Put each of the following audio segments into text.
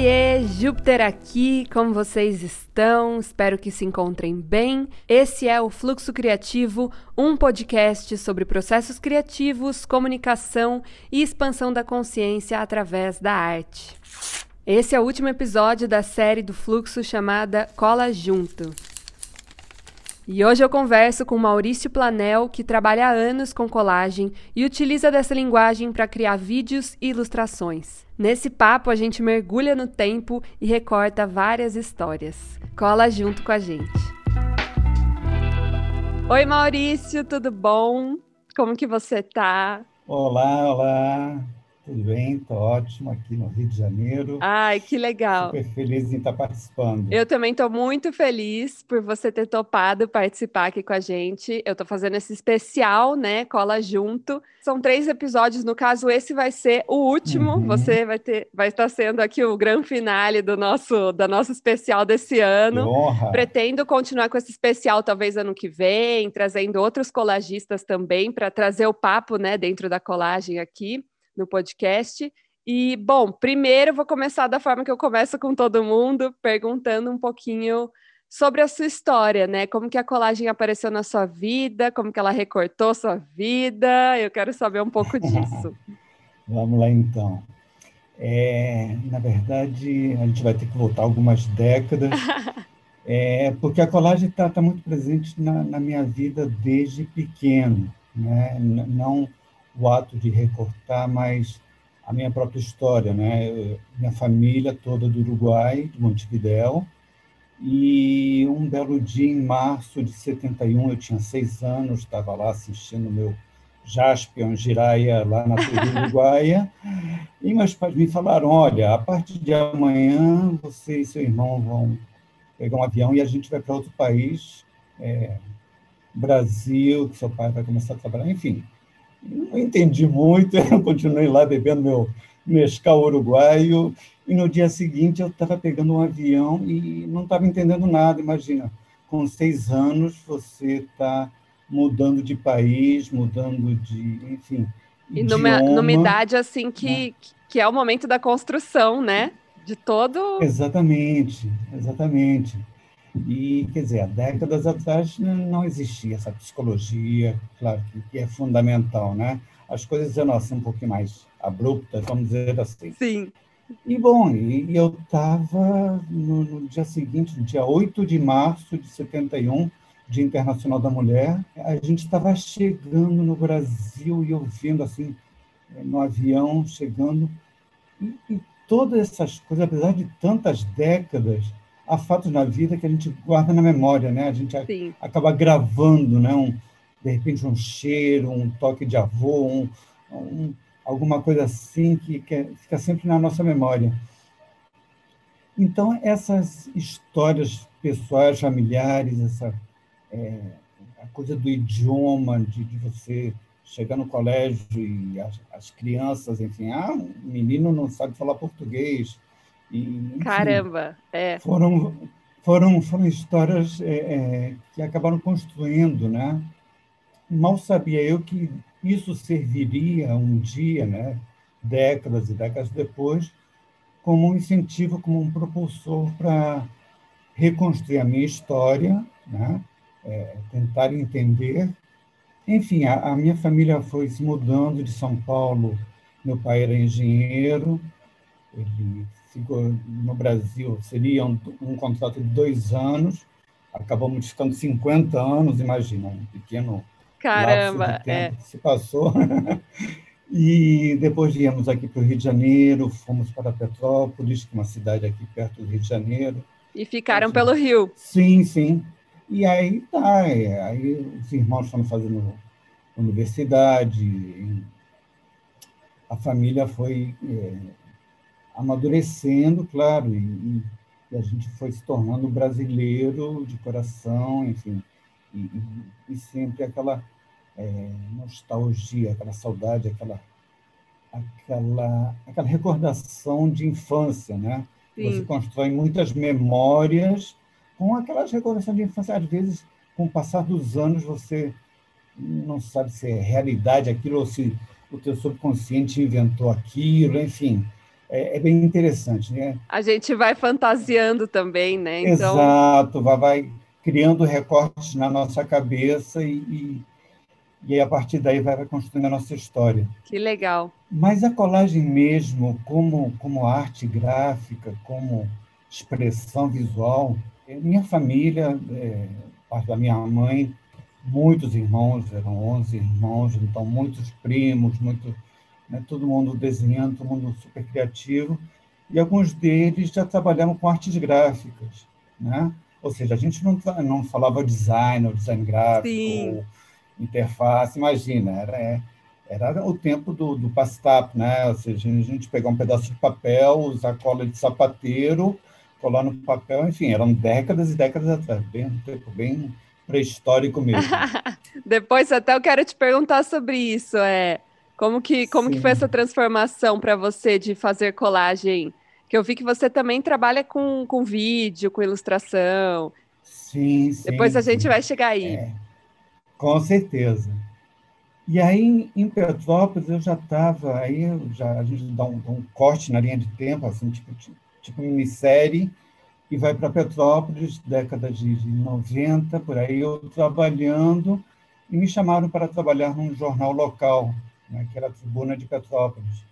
Oiê, Júpiter aqui, como vocês estão? Espero que se encontrem bem. Esse é o Fluxo Criativo, um podcast sobre processos criativos, comunicação e expansão da consciência através da arte. Esse é o último episódio da série do Fluxo chamada Cola Junto. E hoje eu converso com Maurício Planel, que trabalha há anos com colagem e utiliza dessa linguagem para criar vídeos e ilustrações. Nesse papo, a gente mergulha no tempo e recorta várias histórias. Cola junto com a gente. Oi, Maurício, tudo bom? Como que você tá? Olá, olá. Tudo bem? Estou ótimo aqui no Rio de Janeiro. Ai, que legal. Super feliz em estar participando. Eu também estou muito feliz por você ter topado participar aqui com a gente. Eu estou fazendo esse especial, né? Cola junto. São três episódios, no caso, esse vai ser o último. Uhum. Você vai ter, vai estar sendo aqui o grande finale do nosso, da nosso especial desse ano. Que honra. Pretendo continuar com esse especial talvez ano que vem, trazendo outros colagistas também para trazer o papo, né, dentro da colagem aqui no podcast. E, bom, primeiro vou começar da forma que eu começo com todo mundo, perguntando um pouquinho sobre a sua história, né? Como que a colagem apareceu na sua vida, como que ela recortou sua vida. Eu quero saber um pouco disso. Vamos lá, então. É, na verdade, a gente vai ter que voltar algumas décadas, é, porque a colagem está tá muito presente na, na, minha vida desde pequeno, né? Não o ato de recortar, mas a minha própria história, né? Minha família toda do Uruguai, de Montevidéu, e um belo dia em março de 71, eu tinha seis anos, estava lá assistindo meu Jaspion Jiraya lá na TV Uruguaia, e meus pais me falaram, olha, a partir de amanhã você e seu irmão vão pegar um avião e a gente vai para outro país, é, Brasil, que seu pai vai começar a trabalhar, enfim. Não entendi muito, eu continuei lá bebendo meu mescal uruguaio, e no dia seguinte eu estava pegando um avião e não estava entendendo nada, imagina, com seis anos você está mudando de país, mudando de, enfim, E numa, numa idade assim que, né? que é o momento da construção, né? De todo... Exatamente, exatamente. E, quer dizer, há décadas atrás não existia essa psicologia, claro, que é fundamental, né? As coisas eram assim um pouquinho mais abruptas, vamos dizer assim. Sim. E, bom, e eu estava no, no, dia seguinte, no dia 8 de março de 71, Dia Internacional da Mulher, a gente estava chegando no Brasil e ouvindo, assim, no avião, chegando, e, e todas essas coisas, apesar de tantas décadas, há fatos na vida que a gente guarda na memória, né? A gente Sim. acaba gravando, né? Um, de repente um cheiro, um toque de avô, um, um, alguma coisa assim que, que, fica sempre na nossa memória. Então essas histórias pessoais, familiares, essa é, a coisa do idioma, de, de, você chegar no colégio e as, as crianças, enfim, ah, o menino não sabe falar português, e, enfim, Caramba! É. Foram, foram, foram histórias é, é, que acabaram construindo, né? Mal sabia eu que isso serviria um dia, né? décadas e décadas depois, como um incentivo, como um propulsor para reconstruir a minha história, né? É, tentar entender. Enfim, a, a, minha família foi se mudando de São Paulo. Meu pai era engenheiro, ele no Brasil, seria um, um contrato de dois anos, acabamos ficando 50 anos, imagina, um pequeno Caramba, é. se passou. e depois viemos aqui para o Rio de Janeiro, fomos para Petrópolis, que é uma cidade aqui perto do Rio de Janeiro. E ficaram pelo Rio? Sim, sim. E aí tá, é, aí os irmãos estão fazendo universidade, a família foi é, amadurecendo, claro, e, e, a gente foi se tornando brasileiro de coração, enfim, e, e, sempre aquela é, nostalgia, aquela saudade, aquela, aquela, aquela recordação de infância, né? Sim. Você constrói muitas memórias com aquelas recordações de infância. Às vezes, com o passar dos anos, você não sabe se é realidade aquilo ou se o teu subconsciente inventou aquilo, enfim é, é, bem interessante, né? A gente vai fantasiando também, né? Então... Exato, vai, vai criando recortes na nossa cabeça e, e, e aí, a partir daí vai, vai construindo a nossa história. Que legal. Mas a colagem mesmo, como, como arte gráfica, como expressão visual, é, minha família, é, parte da minha mãe, muitos irmãos, eram 11 irmãos, então muitos primos, muito, né, todo mundo desenhando, todo mundo super criativo, e alguns deles já trabalhavam com artes gráficas, né? Ou seja, a gente não, não falava design, ou design gráfico, ou interface, imagina, era, é, era o tempo do, do pastap, né? Ou seja, a gente pegar um pedaço de papel, usar cola de sapateiro, colar no papel, enfim, eram décadas e décadas atrás, bem, um tempo bem pré-histórico mesmo. Depois até eu quero te perguntar sobre isso, é como que como que foi essa transformação para você de fazer colagem? Que eu vi que você também trabalha com, com vídeo, com ilustração. Sim, sim. Depois a sim. gente vai chegar aí. É, com certeza. E aí, em Petrópolis, eu já estava, aí já, a gente dá um, dá um, corte na linha de tempo, assim, tipo, tipo minissérie, e vai para Petrópolis, década de, de 90, por aí, eu trabalhando, e me chamaram para trabalhar num jornal local, né, que era a Tribuna de Petrópolis.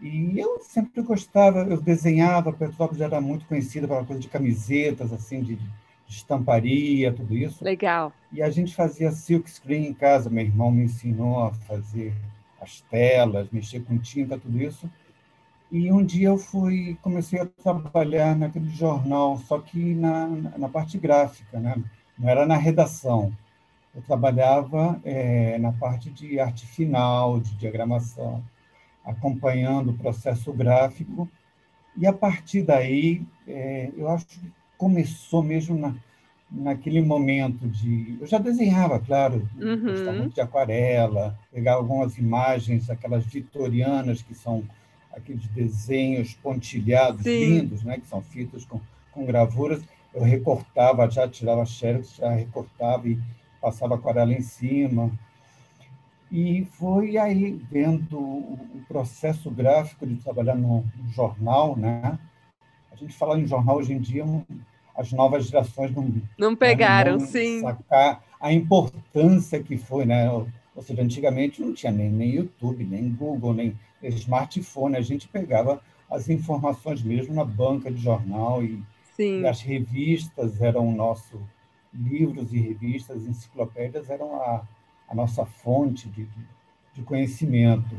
E eu sempre gostava, eu desenhava, Petrópolis era muito conhecida pela coisa de camisetas, assim, de, de estamparia, tudo isso. Legal. E a gente fazia silk screen em casa, meu irmão me ensinou a fazer as telas, mexer com tinta, tudo isso. E um dia eu fui, comecei a trabalhar naquele jornal, só que na, na parte gráfica, né? não era na redação. Eu trabalhava é, na parte de arte final, de diagramação, acompanhando o processo gráfico. E a partir daí, é, eu acho que começou mesmo na, naquele momento de. Eu já desenhava, claro, uhum. gostava muito de aquarela, pegava algumas imagens, aquelas vitorianas que são aqueles desenhos pontilhados Sim. lindos, né, que são feitos com, com gravuras. Eu recortava, já tirava xerox, já recortava e passava aquarela em cima. E foi aí, vendo o processo gráfico de trabalhar no, jornal, né? A gente fala em jornal hoje em dia, as novas gerações não, não pegaram, não sim. Sacar a importância que foi, né? Ou seja, antigamente não tinha nem, nem YouTube, nem Google, nem smartphone, a gente pegava as informações mesmo na banca de jornal e, e as revistas eram o nosso livros e revistas, enciclopédias eram a, a nossa fonte de, de conhecimento.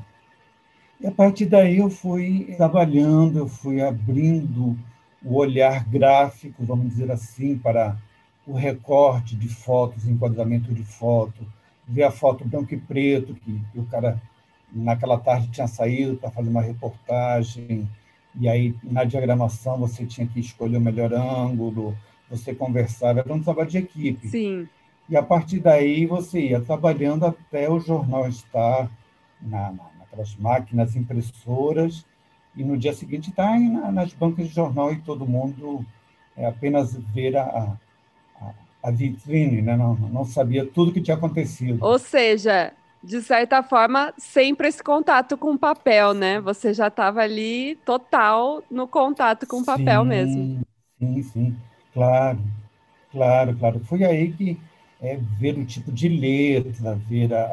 E a partir daí eu fui trabalhando, eu fui abrindo o olhar gráfico, vamos dizer assim, para o recorte de fotos, enquadramento de foto, ver a foto branco e preto, que, que o cara naquela tarde tinha saído para fazer uma reportagem, e aí na diagramação você tinha que escolher o melhor ângulo, você conversava, era um trabalho de equipe. Sim. E a partir daí você ia trabalhando até o jornal estar na, na, naquelas máquinas impressoras, e no dia seguinte estar tá nas bancas de jornal e todo mundo é, apenas ver a, a, a vitrine, né? não, não sabia tudo o que tinha acontecido. Ou seja, de certa forma, sempre esse contato com o papel, né? Você já estava ali total no contato com o papel sim, mesmo. Sim, sim, claro, claro, claro. Foi aí que é, ver o tipo de letra, ver a,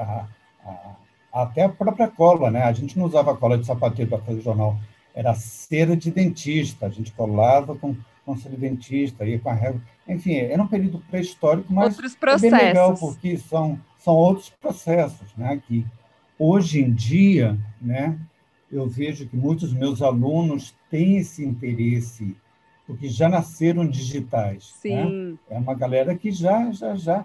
a, a, até a própria cola, né? A gente não usava cola de sapateiro para fazer jornal, era cera de dentista. A gente colava com, com cera de dentista, ia com a régua. Enfim, era um período pré-histórico, mas Outros processos. é bem legal porque são são outros processos, né? Que hoje em dia, né? Eu vejo que muitos meus alunos têm esse interesse porque já nasceram digitais. Sim. Né? É uma galera que já já já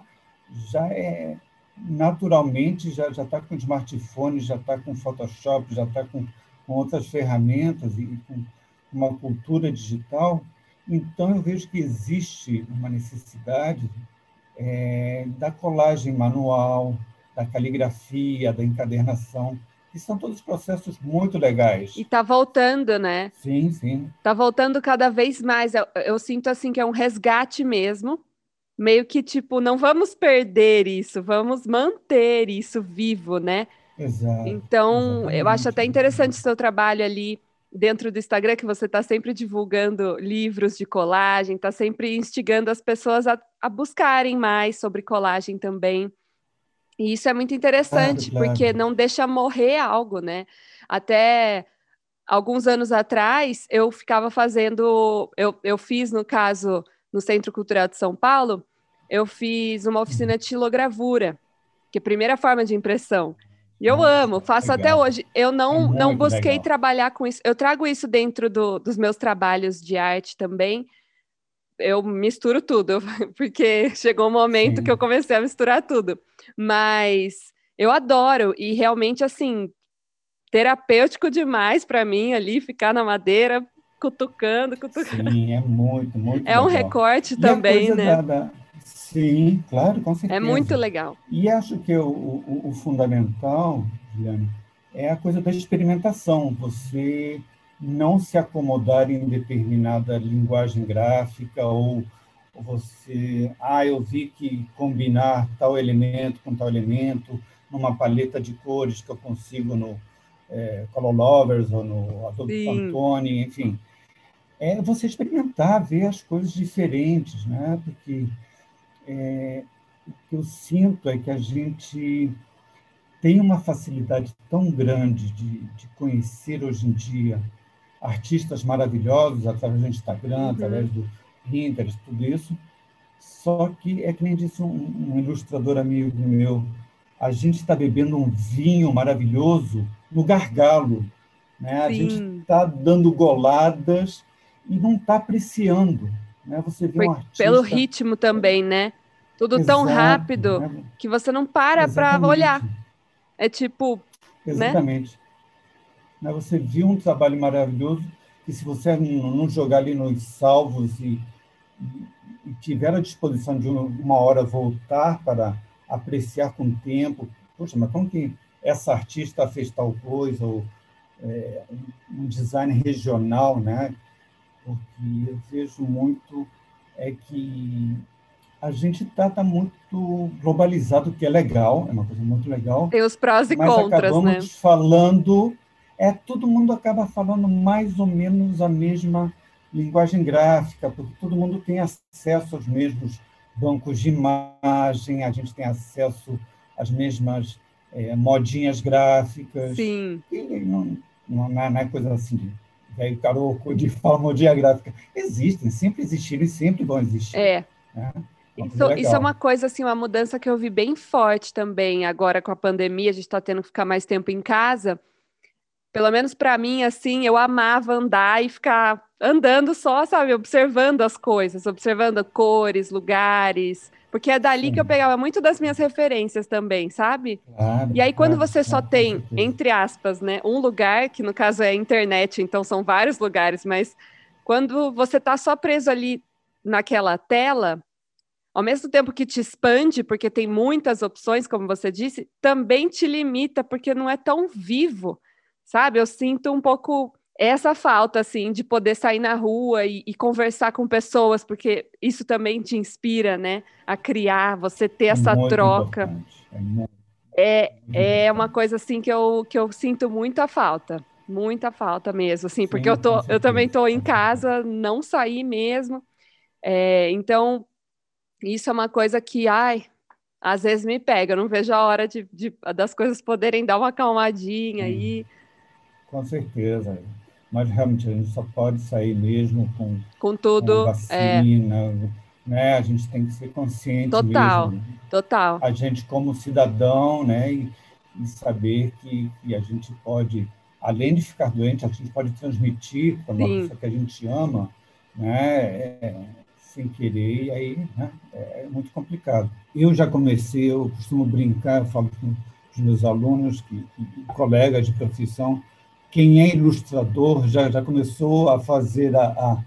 já é naturalmente já já está com smartphone, já está com Photoshop, já está com, com outras ferramentas e com uma cultura digital. Então eu vejo que existe uma necessidade é, da colagem manual, da caligrafia, da encadernação, que são todos processos muito legais. E está voltando, né? Sim, sim. Está voltando cada vez mais. Eu, eu, sinto assim que é um resgate mesmo. Meio que tipo, não vamos perder isso, vamos manter isso vivo, né? Exato. Então, exatamente. eu acho até interessante o seu trabalho ali dentro do Instagram que você está sempre divulgando livros de colagem, está sempre instigando as pessoas a, a, buscarem mais sobre colagem também. E isso é muito interessante, claro, claro. porque não deixa morrer algo, né? Até alguns anos atrás, eu ficava fazendo, eu, eu fiz, no caso, no Centro Cultural de São Paulo, eu fiz uma oficina de xilogravura, que é a primeira forma de impressão. E eu amo, faço legal. até hoje. Eu não, é não busquei legal. trabalhar com isso. Eu trago isso dentro do, dos meus trabalhos de arte também. Eu misturo tudo, porque chegou um momento Sim. que eu comecei a misturar tudo. Mas eu adoro e realmente assim terapêutico demais para mim ali ficar na madeira cutucando, cutucando. Sim, é muito, muito. É legal. um recorte e também, né? Da, da Sim, claro, com certeza. É muito legal. E acho que o, o, o fundamental, Juliana, é a coisa da experimentação. Você não se acomodar em determinada linguagem gráfica ou você, ah, eu vi que combinar tal elemento com tal elemento numa paleta de cores que eu consigo no é, Color Lovers ou no Adobe Pantone, enfim. É você experimentar, ver as coisas diferentes, né? Porque é, o que eu sinto é que a gente tem uma facilidade tão grande de, de conhecer hoje em dia artistas maravilhosos através do Instagram, uhum. através do Pinterest, tudo isso. Só que é que nem disse um, um ilustrador amigo meu, a gente está bebendo um vinho maravilhoso no gargalo, né? A gente está dando goladas e não está apreciando. Né? Você vê um artista... Pelo ritmo também, né? Tudo Exato, tão rápido né? que você não para para olhar. É tipo. Né? Exatamente. Né? Você viu um trabalho maravilhoso que, se você não jogar ali nos salvos e, e tiver a disposição de uma hora voltar para apreciar com o tempo, poxa, mas como que essa artista fez tal coisa, ou é, um design regional, né? Porque eu vejo muito é que a gente está tá muito globalizado, que é legal, é uma coisa muito legal. Tem os prós e mas contras, acabamos né? falando, é todo mundo acaba falando mais ou menos a mesma linguagem gráfica, porque todo mundo tem acesso aos mesmos bancos de imagem, a gente tem acesso às mesmas é, modinhas gráficas. Sim. E não, não, não é coisa assim de velho caroco de falar modinha gráfica. Existem, sempre existiram e sempre vão existir. É. Né? Isso, isso, é uma coisa, assim, uma mudança que eu vi bem forte também agora com a pandemia, a gente está tendo que ficar mais tempo em casa. Pelo menos para mim, assim, eu amava andar e ficar andando só, sabe, observando as coisas, observando cores, lugares, porque é dali Sim. que eu pegava muito das minhas referências também, sabe? Claro, e aí, quando claro, você só claro, tem, entre aspas, né, um lugar, que no caso é a internet, então são vários lugares, mas quando você está só preso ali naquela tela, ao mesmo tempo que te expande, porque tem muitas opções, como você disse, também te limita, porque não é tão vivo, sabe? Eu sinto um pouco essa falta, assim, de poder sair na rua e, e conversar com pessoas, porque isso também te inspira, né? A criar, você ter essa troca. É, é, é uma coisa, assim, que eu, que eu sinto muita falta. Muita falta mesmo, assim, porque Sim, eu, tô, eu também estou em casa, não saí mesmo. É, então, isso é uma coisa que, ai, às vezes me pega. Eu não vejo a hora de, de das coisas poderem dar uma acalmadinha aí. Com certeza. Mas realmente a gente só pode sair mesmo com, com tudo. Com é. vacina, é... né? A gente tem que ser consciente total, mesmo. Total. A gente como cidadão, né? E, e saber que, que a gente pode, além de ficar doente, a gente pode transmitir para uma pessoa que a gente ama, né? É, sem querer, e aí né, é muito complicado. Eu já comecei, eu costumo brincar, eu falo com os meus alunos, que, que, colegas de profissão, quem é ilustrador já, já começou a fazer a, a,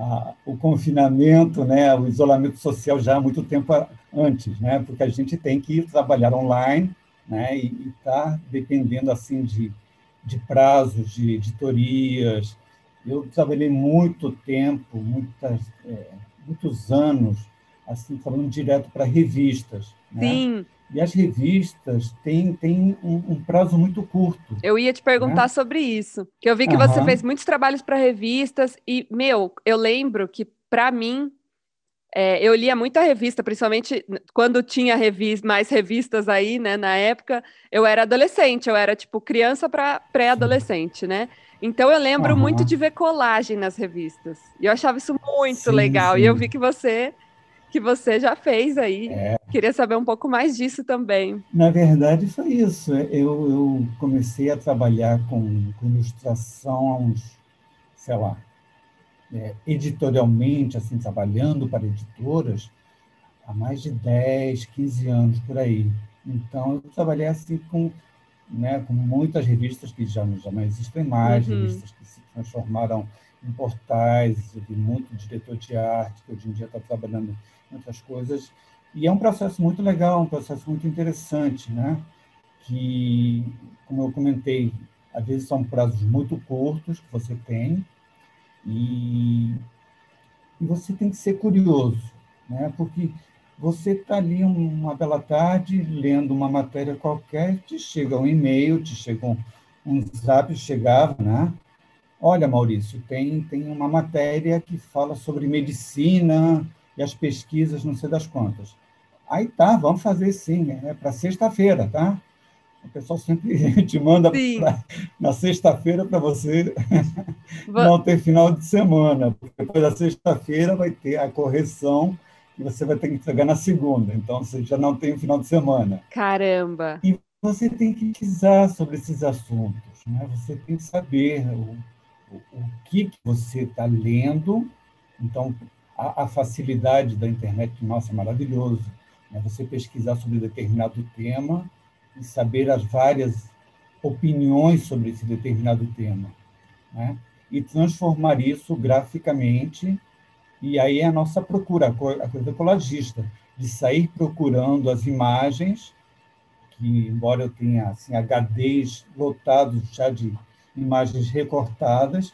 a, o confinamento, né, o isolamento social já há muito tempo antes, né, porque a gente tem que trabalhar online né, e está dependendo assim de, de prazos, de editorias. Eu trabalhei muito tempo, muitas, é, muitos anos assim falando direto para revistas. Né? Sim. E as revistas têm, têm um, um, prazo muito curto. Eu ia te perguntar né? sobre isso. Que eu vi que uhum. você fez muitos trabalhos para revistas e, meu, eu lembro que, para mim, é, eu lia muita revista, principalmente quando tinha mais revistas aí, né? Na época, eu era adolescente, eu era tipo criança para pré-adolescente, né? Então eu lembro uhum. muito de ver colagem nas revistas. E eu achava isso muito sim, legal. Sim. E eu vi que você que você já fez aí. É. Queria saber um pouco mais disso também. Na verdade, foi isso. Eu, eu comecei a trabalhar com, com ilustração há uns, sei lá, é, editorialmente, assim, trabalhando para editoras, há mais de 10, 15 anos por aí. Então, eu trabalhei assim com, né, com muitas revistas que já, já não existem mais, uhum. revistas que se transformaram em portais, eu vi muito diretor de arte, que hoje em dia está trabalhando em outras coisas. E é um processo muito legal, um processo muito interessante, né? que, como eu comentei, às vezes são prazos muito curtos que você tem, e, e você tem que ser curioso, né? porque você está ali uma bela tarde lendo uma matéria qualquer, te chega um e-mail, te chega um, um zap, chegava, né? Olha, Maurício, tem, tem uma matéria que fala sobre medicina e as pesquisas, não sei das quantas. Aí tá, vamos fazer sim, é para sexta-feira, tá? O pessoal sempre te manda pra, na sexta-feira para você não ter final de semana. Depois da sexta-feira vai ter a correção e você vai ter que entregar na segunda. Então você já não tem o final de semana. Caramba! E você tem que pesquisar sobre esses assuntos. Né? Você tem que saber o, o, o que, que você está lendo. Então, a, a, facilidade da internet, nossa, é maravilhoso. Né? Você pesquisar sobre determinado tema e saber as várias opiniões sobre esse determinado tema, né? e transformar isso graficamente, e aí é a nossa procura, a coisa colagista, de sair procurando as imagens, que embora eu tenha assim, HDs lotados já de imagens recortadas,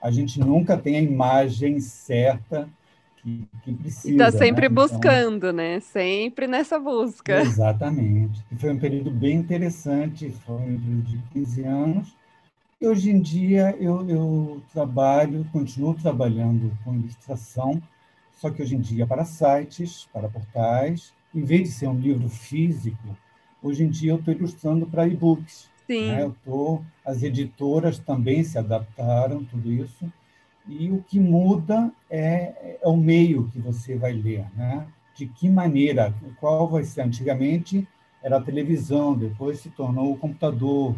a gente nunca tem a imagem certa que, que precisa. Está sempre né? buscando, então, né? Sempre nessa busca. Exatamente. E foi um período bem interessante, foi um período de 15 anos. E hoje em dia eu, eu trabalho, continuo trabalhando com ilustração, só que hoje em dia para sites, para portais. Em vez de ser um livro físico, hoje em dia eu estou ilustrando para e-books. Sim. Né? Eu tô, as editoras também se adaptaram, tudo isso. E o que muda é, é o meio que você vai ler, né? De que maneira, qual vai ser? Antigamente era a televisão, depois se tornou o computador,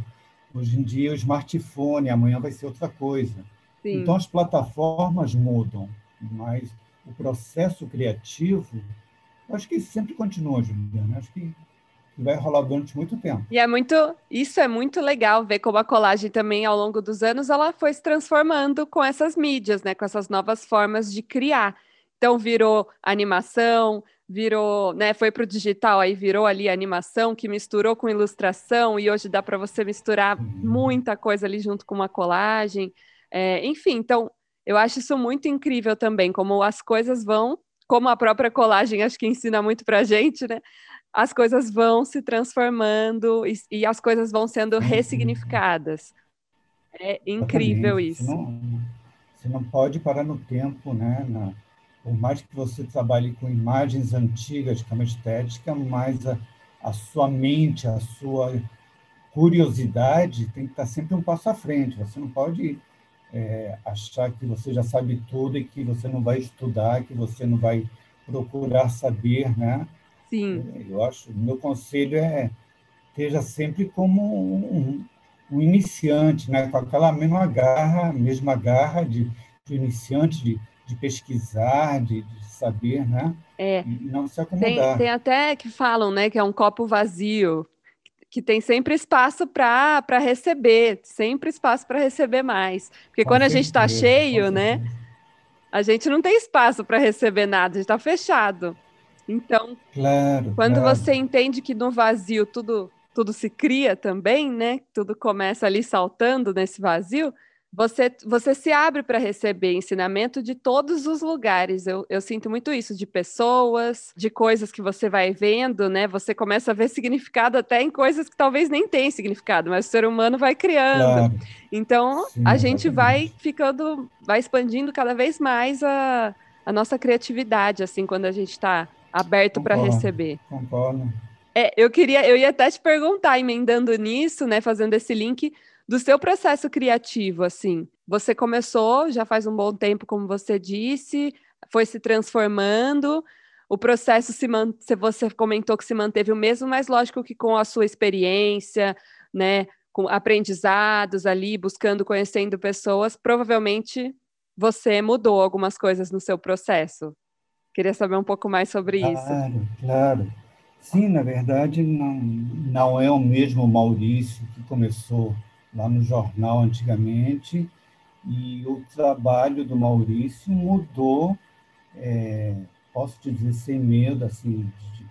hoje em dia o smartphone, amanhã vai ser outra coisa. Sim. Então as plataformas mudam, mas o processo criativo, acho que sempre continua, Juliana. Acho que vai rolar durante muito tempo. E é muito, isso é muito legal ver como a colagem também ao longo dos anos ela foi se transformando com essas mídias, né, com essas novas formas de criar. Então virou animação, virou, né, foi para o digital, aí virou ali animação que misturou com ilustração e hoje dá para você misturar uhum. muita coisa ali junto com uma colagem. É, enfim, então eu acho isso muito incrível também, como as coisas vão, como a própria colagem acho que ensina muito para gente, né? As coisas vão se transformando e, e as coisas vão sendo uhum. ressignificadas. É incrível Exatamente. isso. Você não, você não, pode parar no tempo, né? Na, por mais que você trabalhe com imagens antigas, que é estética, mas a, a sua mente, a sua curiosidade tem que estar sempre um passo à frente. Você não pode é, achar que você já sabe tudo e que você não vai estudar, que você não vai procurar saber, né? Sim. Eu acho, meu conselho é esteja sempre como um, um, iniciante, né? com aquela mesma garra, mesma garra de, de iniciante, de, de pesquisar, de, de saber, né? É. E não se acomodar. Tem, tem até que falam, né, que é um copo vazio, que tem sempre espaço para receber, sempre espaço para receber mais. Porque com quando certeza, a gente está cheio, né, a gente não tem espaço para receber nada, a gente está fechado. Então, claro, quando claro. você entende que no vazio tudo tudo se cria também, né? Tudo começa ali saltando nesse vazio. você, você se abre para receber ensinamento de todos os lugares. Eu, eu sinto muito isso, de pessoas, de coisas que você vai vendo, né? Você começa a ver significado até em coisas que talvez nem tenham significado, mas o ser humano vai criando. Claro. Então, Sim, a gente vai ficando, vai expandindo cada vez mais a, a nossa criatividade, assim, quando a gente está aberto para receber. Concordo. É, eu queria, eu ia até te perguntar, emendando nisso, né, fazendo esse link, do seu processo criativo, assim. Você começou já faz um bom tempo, como você disse, foi se transformando. O processo se man... você comentou que se manteve o mesmo, mas lógico que com a sua experiência, né, com aprendizados ali, buscando, conhecendo pessoas, provavelmente você mudou algumas coisas no seu processo. Queria saber um pouco mais sobre claro, isso. Claro, claro. Sim, na verdade, não, não é o mesmo Maurício que começou lá no jornal antigamente, e o trabalho do Maurício mudou, é, posso dizer sem medo, assim, de,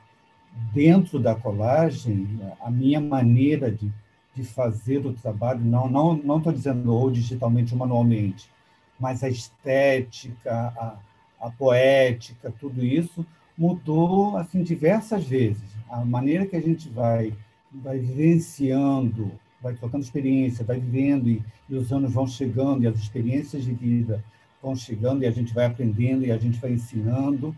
dentro da colagem, a minha maneira de, de fazer o trabalho, não não não estou dizendo ou digitalmente ou manualmente, mas a estética, a, a poética, tudo isso mudou assim diversas vezes. A maneira que a gente vai vai vivenciando vai trocando experiência, vai vivendo e, e os anos vão chegando e as experiências de vida vão chegando e a gente vai aprendendo e a gente vai ensinando.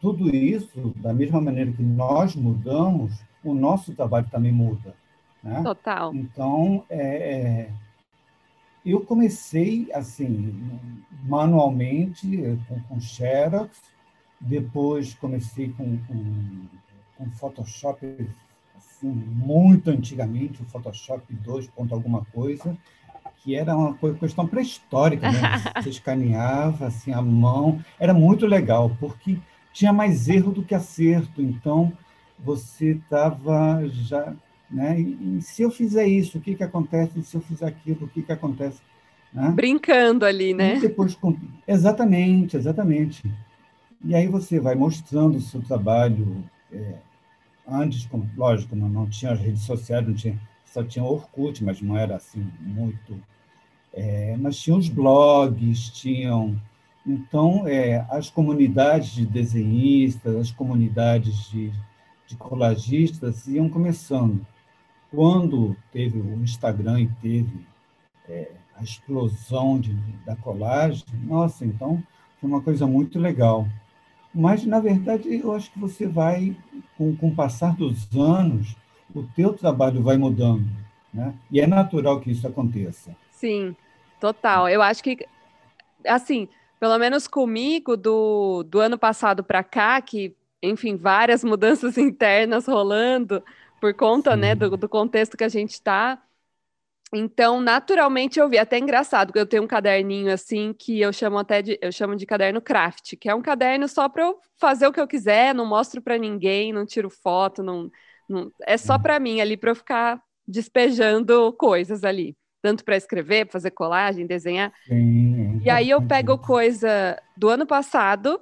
Tudo isso, da mesma maneira que nós mudamos, o nosso trabalho também muda. Né? Total. Então, é, é, eu comecei assim, manualmente, com, com Xerox, depois comecei com, com, com Photoshop assim, muito antigamente, o Photoshop 2. alguma coisa, que era uma questão pré-histórica, né? Você escaneava assim a mão, era muito legal, porque tinha mais erro do que acerto, então você estava já, né? E, se eu fizer isso, o que que acontece? E se eu fizer aquilo, o que que acontece? Né? Brincando ali, né? E depois, exatamente, exatamente. E aí você vai mostrando o seu trabalho é, antes, lógico, não, não tinha as redes sociais, não tinha, só tinha Orkut, mas não era assim muito. É, mas tinha os blogs, tinham. Então, é, as comunidades de desenhistas, as comunidades de, de colagistas iam começando. Quando teve o Instagram e teve é, a explosão de, da colagem, nossa, então foi uma coisa muito legal. Mas, na verdade, eu acho que você vai, com, com o passar dos anos, o teu trabalho vai mudando, né? E é natural que isso aconteça. Sim, total. Eu acho que, assim, pelo menos comigo, do, do ano passado para cá, que, enfim, várias mudanças internas rolando por conta, né, do, do contexto que a gente está, então, naturalmente eu vi, até engraçado, porque eu tenho um caderninho assim que eu chamo até de, eu chamo de caderno craft, que é um caderno só para eu fazer o que eu quiser, não mostro para ninguém, não tiro foto, não, não é só para mim ali para eu ficar despejando coisas ali, tanto para escrever, fazer colagem, desenhar. Sim, e aí eu pego coisa do ano passado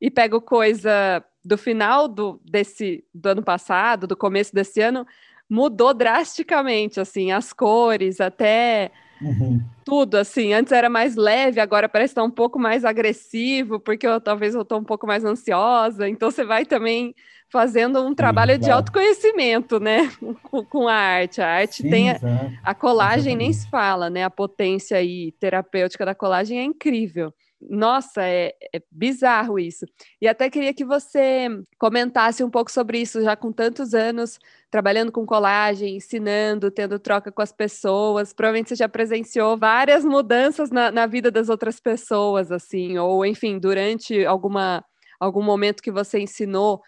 e pego coisa do final do desse do ano passado, do começo desse ano mudou drasticamente, assim, as cores, até uhum. tudo, assim. Antes era mais leve, agora parece estar um pouco mais agressivo, porque eu talvez eu estou um pouco mais ansiosa. Então você vai também fazendo um trabalho Sim, de autoconhecimento, né, com, com, a arte. A arte Sim, tem a, a colagem Exatamente. nem se fala, né? A potência aí terapêutica da colagem é incrível. Nossa, é, é, bizarro isso. E até queria que você comentasse um pouco sobre isso, já com tantos anos trabalhando com colagem, ensinando, tendo troca com as pessoas. Provavelmente você já presenciou várias mudanças na, na vida das outras pessoas, assim, ou enfim, durante alguma, algum momento que você ensinou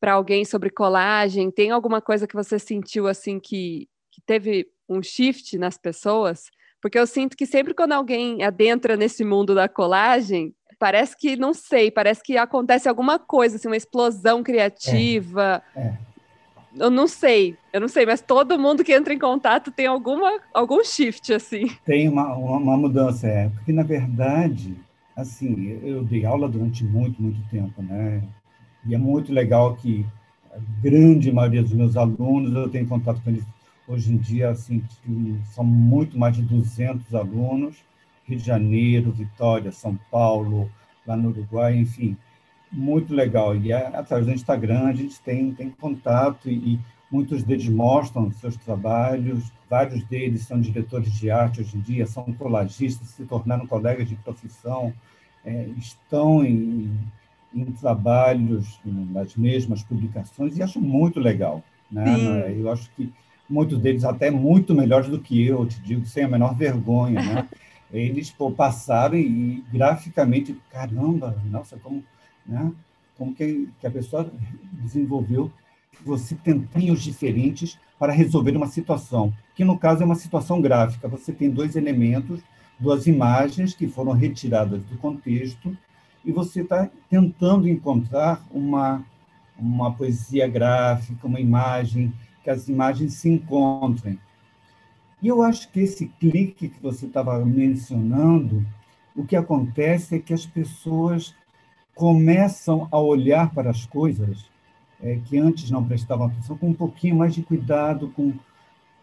para alguém sobre colagem, tem alguma coisa que você sentiu assim que, que teve um shift nas pessoas? Porque eu sinto que sempre quando alguém adentra nesse mundo da colagem, parece que, não sei, parece que acontece alguma coisa, assim, uma explosão criativa. É, é. Eu não sei, eu não sei, mas todo mundo que entra em contato tem alguma, algum shift, assim. Tem uma, uma mudança, é. Porque, na verdade, assim, eu dei aula durante muito, muito tempo, né? E é muito legal que a grande maioria dos meus alunos, eu tenho contato com eles Hoje em dia, assim, são muito mais de 200 alunos, Rio de Janeiro, Vitória, São Paulo, lá no Uruguai, enfim, muito legal. E é, através do Instagram a gente tem, tem contato e, e muitos deles mostram seus trabalhos, vários deles são diretores de arte hoje em dia, são colagistas, se tornaram colegas de profissão, é, estão em, em trabalhos nas mesmas publicações e acho muito legal. Né? Eu acho que muitos deles até muito melhores do que eu, te digo, sem a menor vergonha. Né? Eles pô, passaram e, graficamente, caramba, nossa, como, né? como que, que a pessoa desenvolveu você tempinhos diferentes para resolver uma situação, que no caso é uma situação gráfica. Você tem dois elementos, duas imagens que foram retiradas do contexto e você está tentando encontrar uma, uma poesia gráfica, uma imagem, que as imagens se encontrem. E eu acho que esse clique que você estava mencionando, o que acontece é que as pessoas começam a olhar para as coisas é, que antes não prestavam atenção com um pouquinho mais de cuidado, com,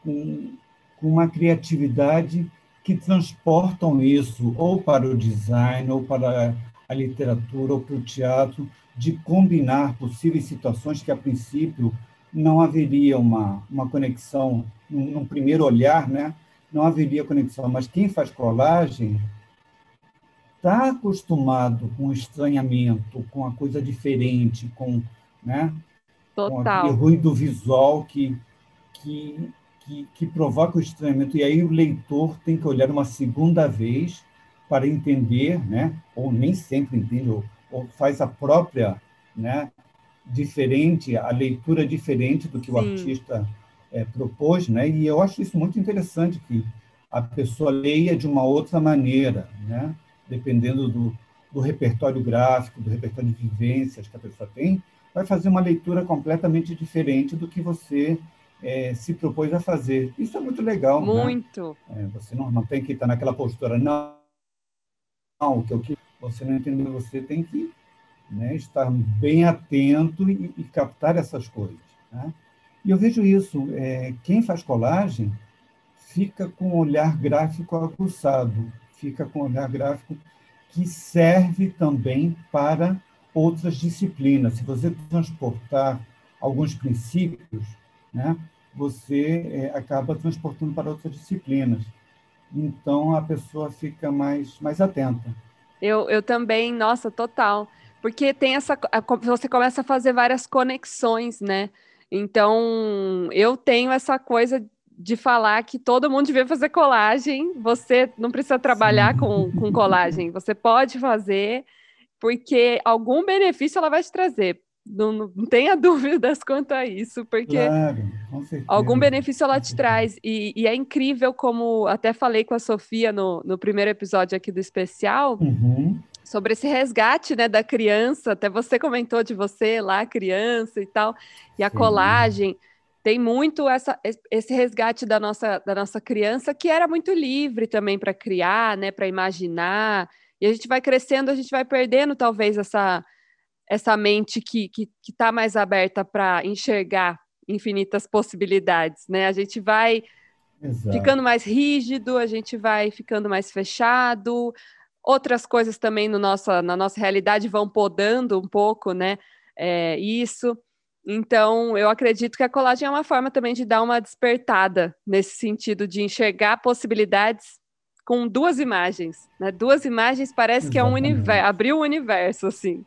com, com uma criatividade que transportam isso ou para o design, ou para a literatura ou para o teatro, de combinar possíveis situações que, a princípio, não haveria uma, uma conexão, num, num primeiro olhar, né? não haveria conexão. Mas quem faz colagem está acostumado com o estranhamento, com a coisa diferente, com, né? Total. com aquele ruído visual que, que, que, que provoca o estranhamento. E aí o leitor tem que olhar uma segunda vez para entender, né? ou nem sempre entende, ou, ou faz a própria né? Diferente, a leitura diferente do que Sim. o artista é, propôs, né? e eu acho isso muito interessante, que a pessoa leia de uma outra maneira, né? dependendo do, do repertório gráfico, do repertório de vivências que a pessoa tem, vai fazer uma leitura completamente diferente do que você é, se propôs a fazer. Isso é muito legal. Né? Muito. Né? É, você não, não tem que estar naquela postura, não, o que, o que você não entendeu, você tem que né, bem atento e, e, captar essas coisas. Né? E eu vejo isso, é, quem faz colagem fica com o olhar gráfico aguçado, fica com o olhar gráfico que serve também para outras disciplinas. Se você transportar alguns princípios, né, você é, acaba transportando para outras disciplinas então a pessoa fica mais, mais atenta. Eu, eu também, nossa, total. Porque tem essa. Você começa a fazer várias conexões, né? Então, eu tenho essa coisa de falar que todo mundo devia fazer colagem. Você não precisa trabalhar com, com colagem, você pode fazer, porque algum benefício ela vai te trazer. Não, não tenha dúvidas quanto a isso, porque claro, algum benefício ela te traz. E, e, é incrível, como até falei com a Sofia no, no primeiro episódio aqui do especial, uhum. Sobre esse resgate né, da criança. Até você comentou de você lá, criança e tal, e a Sim. colagem. Tem muito essa, esse resgate da nossa, da nossa criança, que era muito livre também para criar, né, para imaginar. E a gente vai crescendo, a gente vai perdendo talvez essa essa mente que está que, que tá mais aberta para enxergar infinitas possibilidades, né? A gente vai Exato. ficando mais rígido, a gente vai ficando mais fechado, outras coisas também no nossa, na nossa realidade vão podando um pouco, né? É, isso. Então, eu acredito que a colagem é uma forma também de dar uma despertada nesse sentido de enxergar possibilidades com duas imagens, né? Duas imagens parece Exatamente. que é um universo, abrir um universo assim.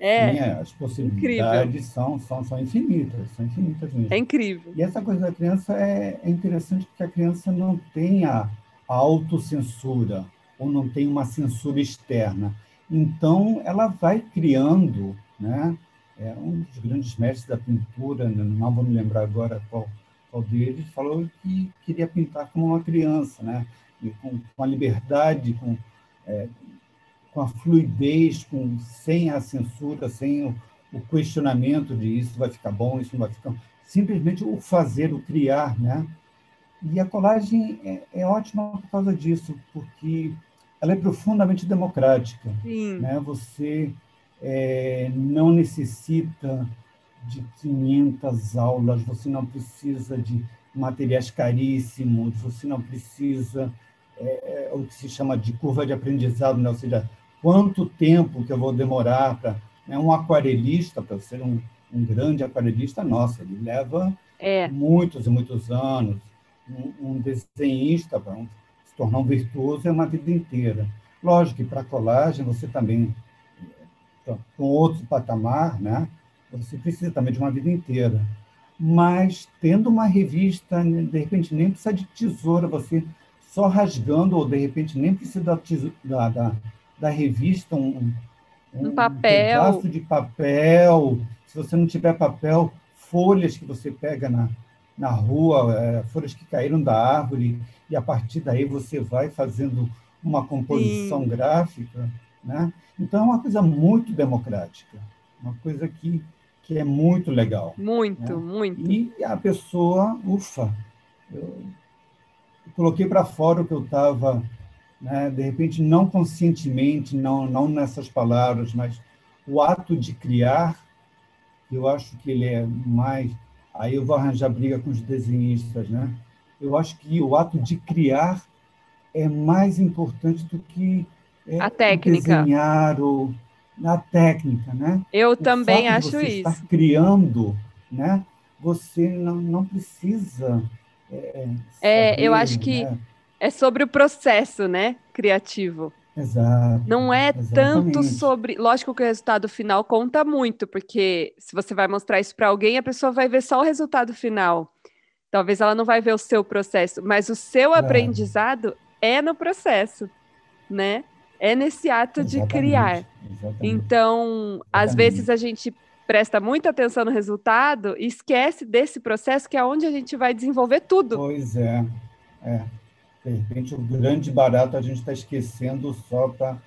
É, Sim, é, as possibilidades são, são, são infinitas, são infinitas mesmo. É incrível. E essa coisa da criança é, é interessante porque a criança não tem a autocensura, ou não tem uma censura externa. Então, ela vai criando, né? É um dos grandes mestres da pintura, né, não vou me lembrar agora qual, qual deles, falou que queria pintar como uma criança, né? E com, com a liberdade, com, é, com a fluidez, com, sem a censura, sem o, o questionamento de isso vai ficar bom, isso não vai ficar. Simplesmente o fazer, o criar, né? E a colagem é, é ótima por causa disso, porque ela é profundamente democrática. Sim. Né? Você é, não necessita de 500 aulas, você não precisa de materiais caríssimos, você não precisa é, é, o que se chama de curva de aprendizado, né? ou seja, quanto tempo que eu vou demorar para. Né? Um aquarelista, para ser um, um, grande aquarelista, nossa, ele leva é. muitos e muitos anos. Um, um desenhista, para se tornar um virtuoso, é uma vida inteira. Lógico que para colagem você também, com outro patamar, né? você precisa também de uma vida inteira mas tendo uma revista, né, de repente nem precisa de tesoura, você só rasgando, ou de repente nem precisa da, da, da, da revista, um, um, um papel. Um pedaço de papel. Se você não tiver papel, folhas que você pega na, na rua, é, folhas que caíram da árvore, e a partir daí você vai fazendo uma composição Sim. gráfica. Né? Então, é uma coisa muito democrática, uma coisa que que é muito legal. Muito, né? muito. E a pessoa, ufa, eu, coloquei para fora o que eu estava, né, de repente, não conscientemente, não, não nessas palavras, mas o ato de criar, eu acho que ele é mais. Aí eu vou arranjar briga com os desenhistas, né? Eu acho que o ato de criar é mais importante do que é, a técnica. desenhar ou na técnica, né? Eu o também acho você isso. Estar criando, né? Você não, não precisa. É, é saber, eu acho que né? é sobre o processo, né? Criativo. Exato. Não é exatamente. tanto sobre. Lógico que o resultado final conta muito, porque se você vai mostrar isso para alguém, a pessoa vai ver só o resultado final. Talvez ela não vai ver o seu processo, mas o seu aprendizado é no processo, né? é nesse ato exatamente, de criar. Exatamente. Então, às vezes a gente presta muita atenção no resultado e esquece desse processo que é onde a gente vai desenvolver tudo. Pois é. é. De repente, o grande barato a gente está esquecendo só para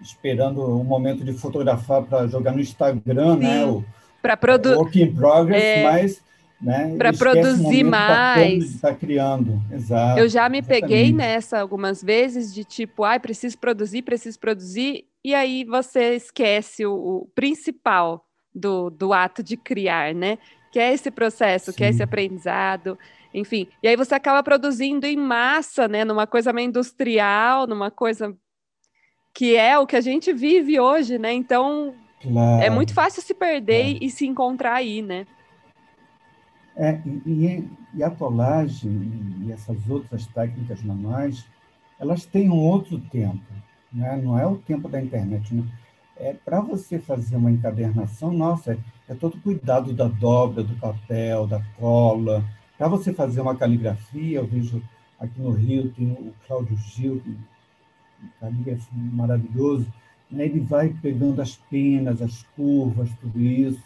esperando o momento de fotografar para jogar no Instagram, né? Sim, né? Para produzir. Work in progress, é... mas né? Para produzir mais. Está criando, exato. Eu já me exatamente. peguei nessa algumas vezes de tipo, ai, ah, preciso produzir, preciso produzir, e aí você esquece o, o principal do, do ato de criar, né? Que é esse processo, Sim. que é esse aprendizado, enfim. E aí você acaba produzindo em massa, né? Numa coisa meio industrial, numa coisa que é o que a gente vive hoje, né? Então claro. é muito fácil se perder é. e se encontrar aí, né? É, e, e, a colagem e essas outras técnicas manuais, elas têm um outro tempo, né? não é o tempo da internet. Né? É, Para você fazer uma encadernação, nossa, é, é todo cuidado da dobra, do papel, da cola. Para você fazer uma caligrafia, eu vejo aqui no Rio, tem o Cláudio Gil, um calígrafo maravilhoso, né? ele vai pegando as penas, as curvas, tudo isso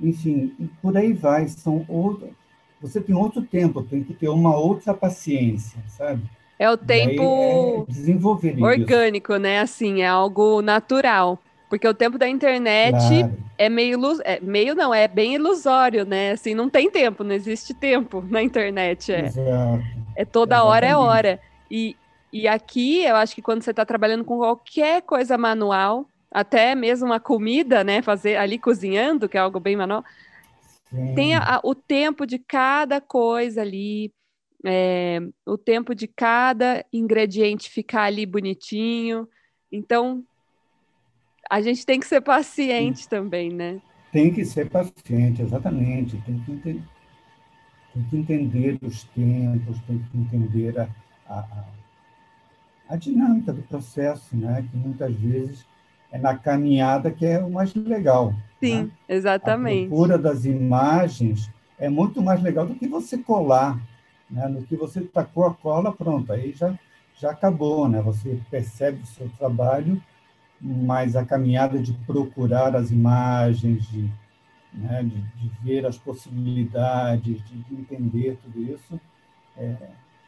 enfim, por aí vai. São outro, você tem outro tempo, tem que ter uma outra paciência, sabe? É o tempo é orgânico, isso. né? Assim, é algo natural. Porque o tempo da internet claro. é meio é, meio não, é bem ilusório, né? Assim, não tem tempo, não existe tempo na internet. É, Exato. é toda Exatamente. hora é hora. E, e aqui, eu acho que quando você está trabalhando com qualquer coisa manual, até mesmo uma comida, né? Fazer ali cozinhando, que é algo bem manual. Sim. Tem a, o tempo de cada coisa ali, é, o tempo de cada ingrediente ficar ali bonitinho. Então, a gente tem que ser paciente Sim. também, né? Tem que ser paciente, exatamente. Tem que, entender, tem que entender os tempos, tem que entender a, a, a dinâmica do processo, né? Que muitas vezes é na caminhada que é o mais legal. Sim, né? exatamente. A procura das imagens é muito mais legal do que você colar. Né? No que você tacou a cola, pronto, aí já, já acabou. Né? Você percebe o seu trabalho, mas a caminhada de procurar as imagens, de, né? de, de ver as possibilidades, de entender tudo isso, é,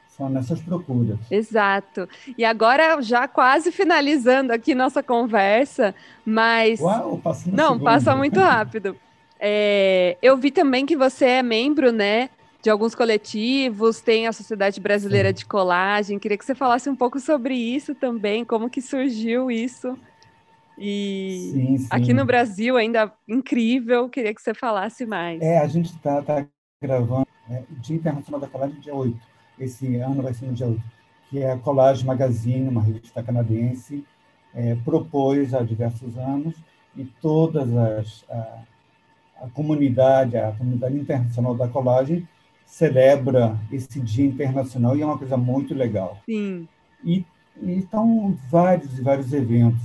são nessas procuras. Exato. E agora, já quase finalizando aqui nossa conversa, mas. Uau, passa Não, passa muito rápido. É, eu vi também que você é membro, né? De alguns coletivos, tem a Sociedade Brasileira sim. de Colagem. Queria que você falasse um pouco sobre isso também, como que surgiu isso. E sim, sim. aqui no Brasil ainda incrível, queria que você falasse mais. É, a gente está tá gravando né, o Dia Internacional da Colagem, dia 8. Esse ano vai ser no dia 8, que é a Collage Magazine, uma revista canadense, é, propôs há diversos anos, e todas as. A, a comunidade, a comunidade internacional da colagem, celebra esse Dia Internacional e é uma coisa muito legal. Sim. E, e estão vários e vários eventos.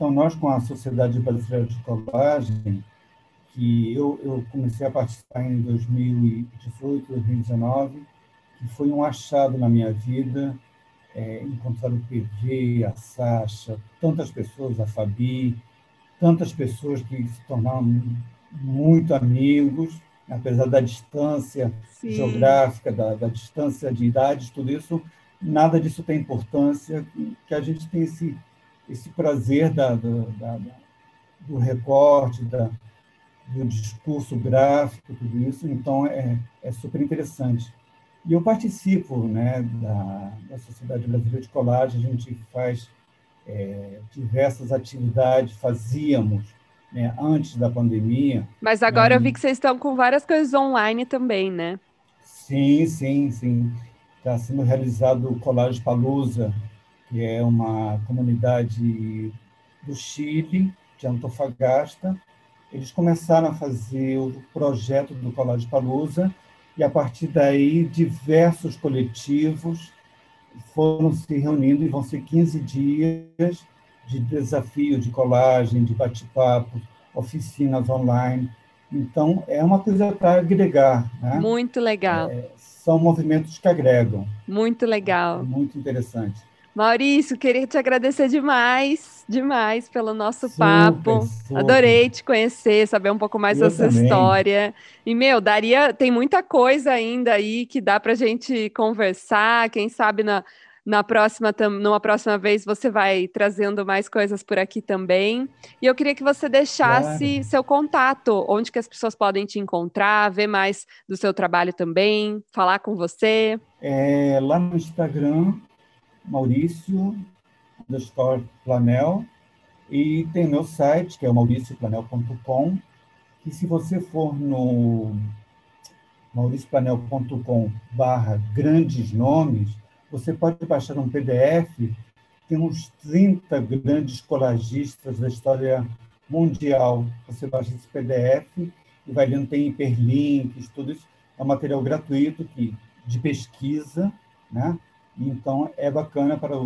Então, nós, com a Sociedade Brasileira de Colagem, que eu, eu comecei a participar em 2018, 2019, que foi um achado na minha vida, é, encontrar o PV, a Sasha, tantas pessoas, a Fabi, tantas pessoas que se tornaram muito amigos, apesar da distância Sim. geográfica, da, da, distância de idades, tudo isso, nada disso tem importância, que a gente tem esse, esse prazer da, da, do recorte, da, do discurso gráfico, tudo isso, então é, é super interessante. E eu participo né, da, da Sociedade Brasileira de Colagem, a gente faz é, diversas atividades, fazíamos né, antes da pandemia. Mas agora eu vi que vocês estão com várias coisas online também, né? Sim, sim, sim. Está sendo realizado o Colagem Palusa, que é uma comunidade do Chile, de Antofagasta. Eles começaram a fazer o projeto do Colagem Palusa e, a partir daí, diversos coletivos foram se reunindo e vão ser 15 dias de desafio de colagem, de bate-papo, oficinas online. Então, é uma coisa para agregar. Né? Muito legal. É, são movimentos que agregam. Muito legal. É muito interessante. Maurício, queria te agradecer demais, demais pelo nosso super, papo. Super. Adorei te conhecer, saber um pouco mais Eu da sua também. história. E, meu, daria, tem muita coisa ainda aí que dá para a gente conversar, quem sabe na, na próxima, numa próxima vez você vai trazendo mais coisas por aqui também. E eu queria que você deixasse claro. seu contato, onde que as pessoas podem te encontrar, ver mais do seu trabalho também, falar com você. É, lá no Instagram, Maurício underscore Planel, e tem meu site, que é o mauricioplanel.com, que se você for no mauricioplanel.com barra grandes nomes, você pode baixar um PDF, tem uns 30 grandes colagistas da história mundial. Você baixa esse PDF e vai lendo, tem hiperlinks, tudo isso. É um material gratuito que, de pesquisa, né? Então, é bacana para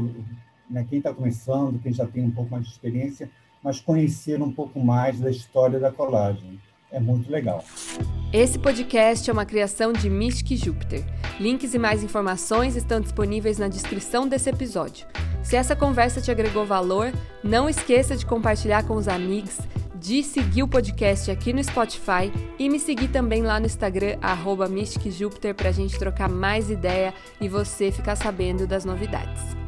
né, quem está começando, quem já tem um pouco mais de experiência, mas conhecer um pouco mais da história da colagem. É muito legal. Esse podcast é uma criação de Mystic Júpiter. Links e mais informações estão disponíveis na descrição desse episódio. Se essa conversa te agregou valor, não esqueça de compartilhar com os amigos, de seguir o podcast aqui no Spotify e me seguir também lá no Instagram, arroba para a gente trocar mais ideia e você ficar sabendo das novidades.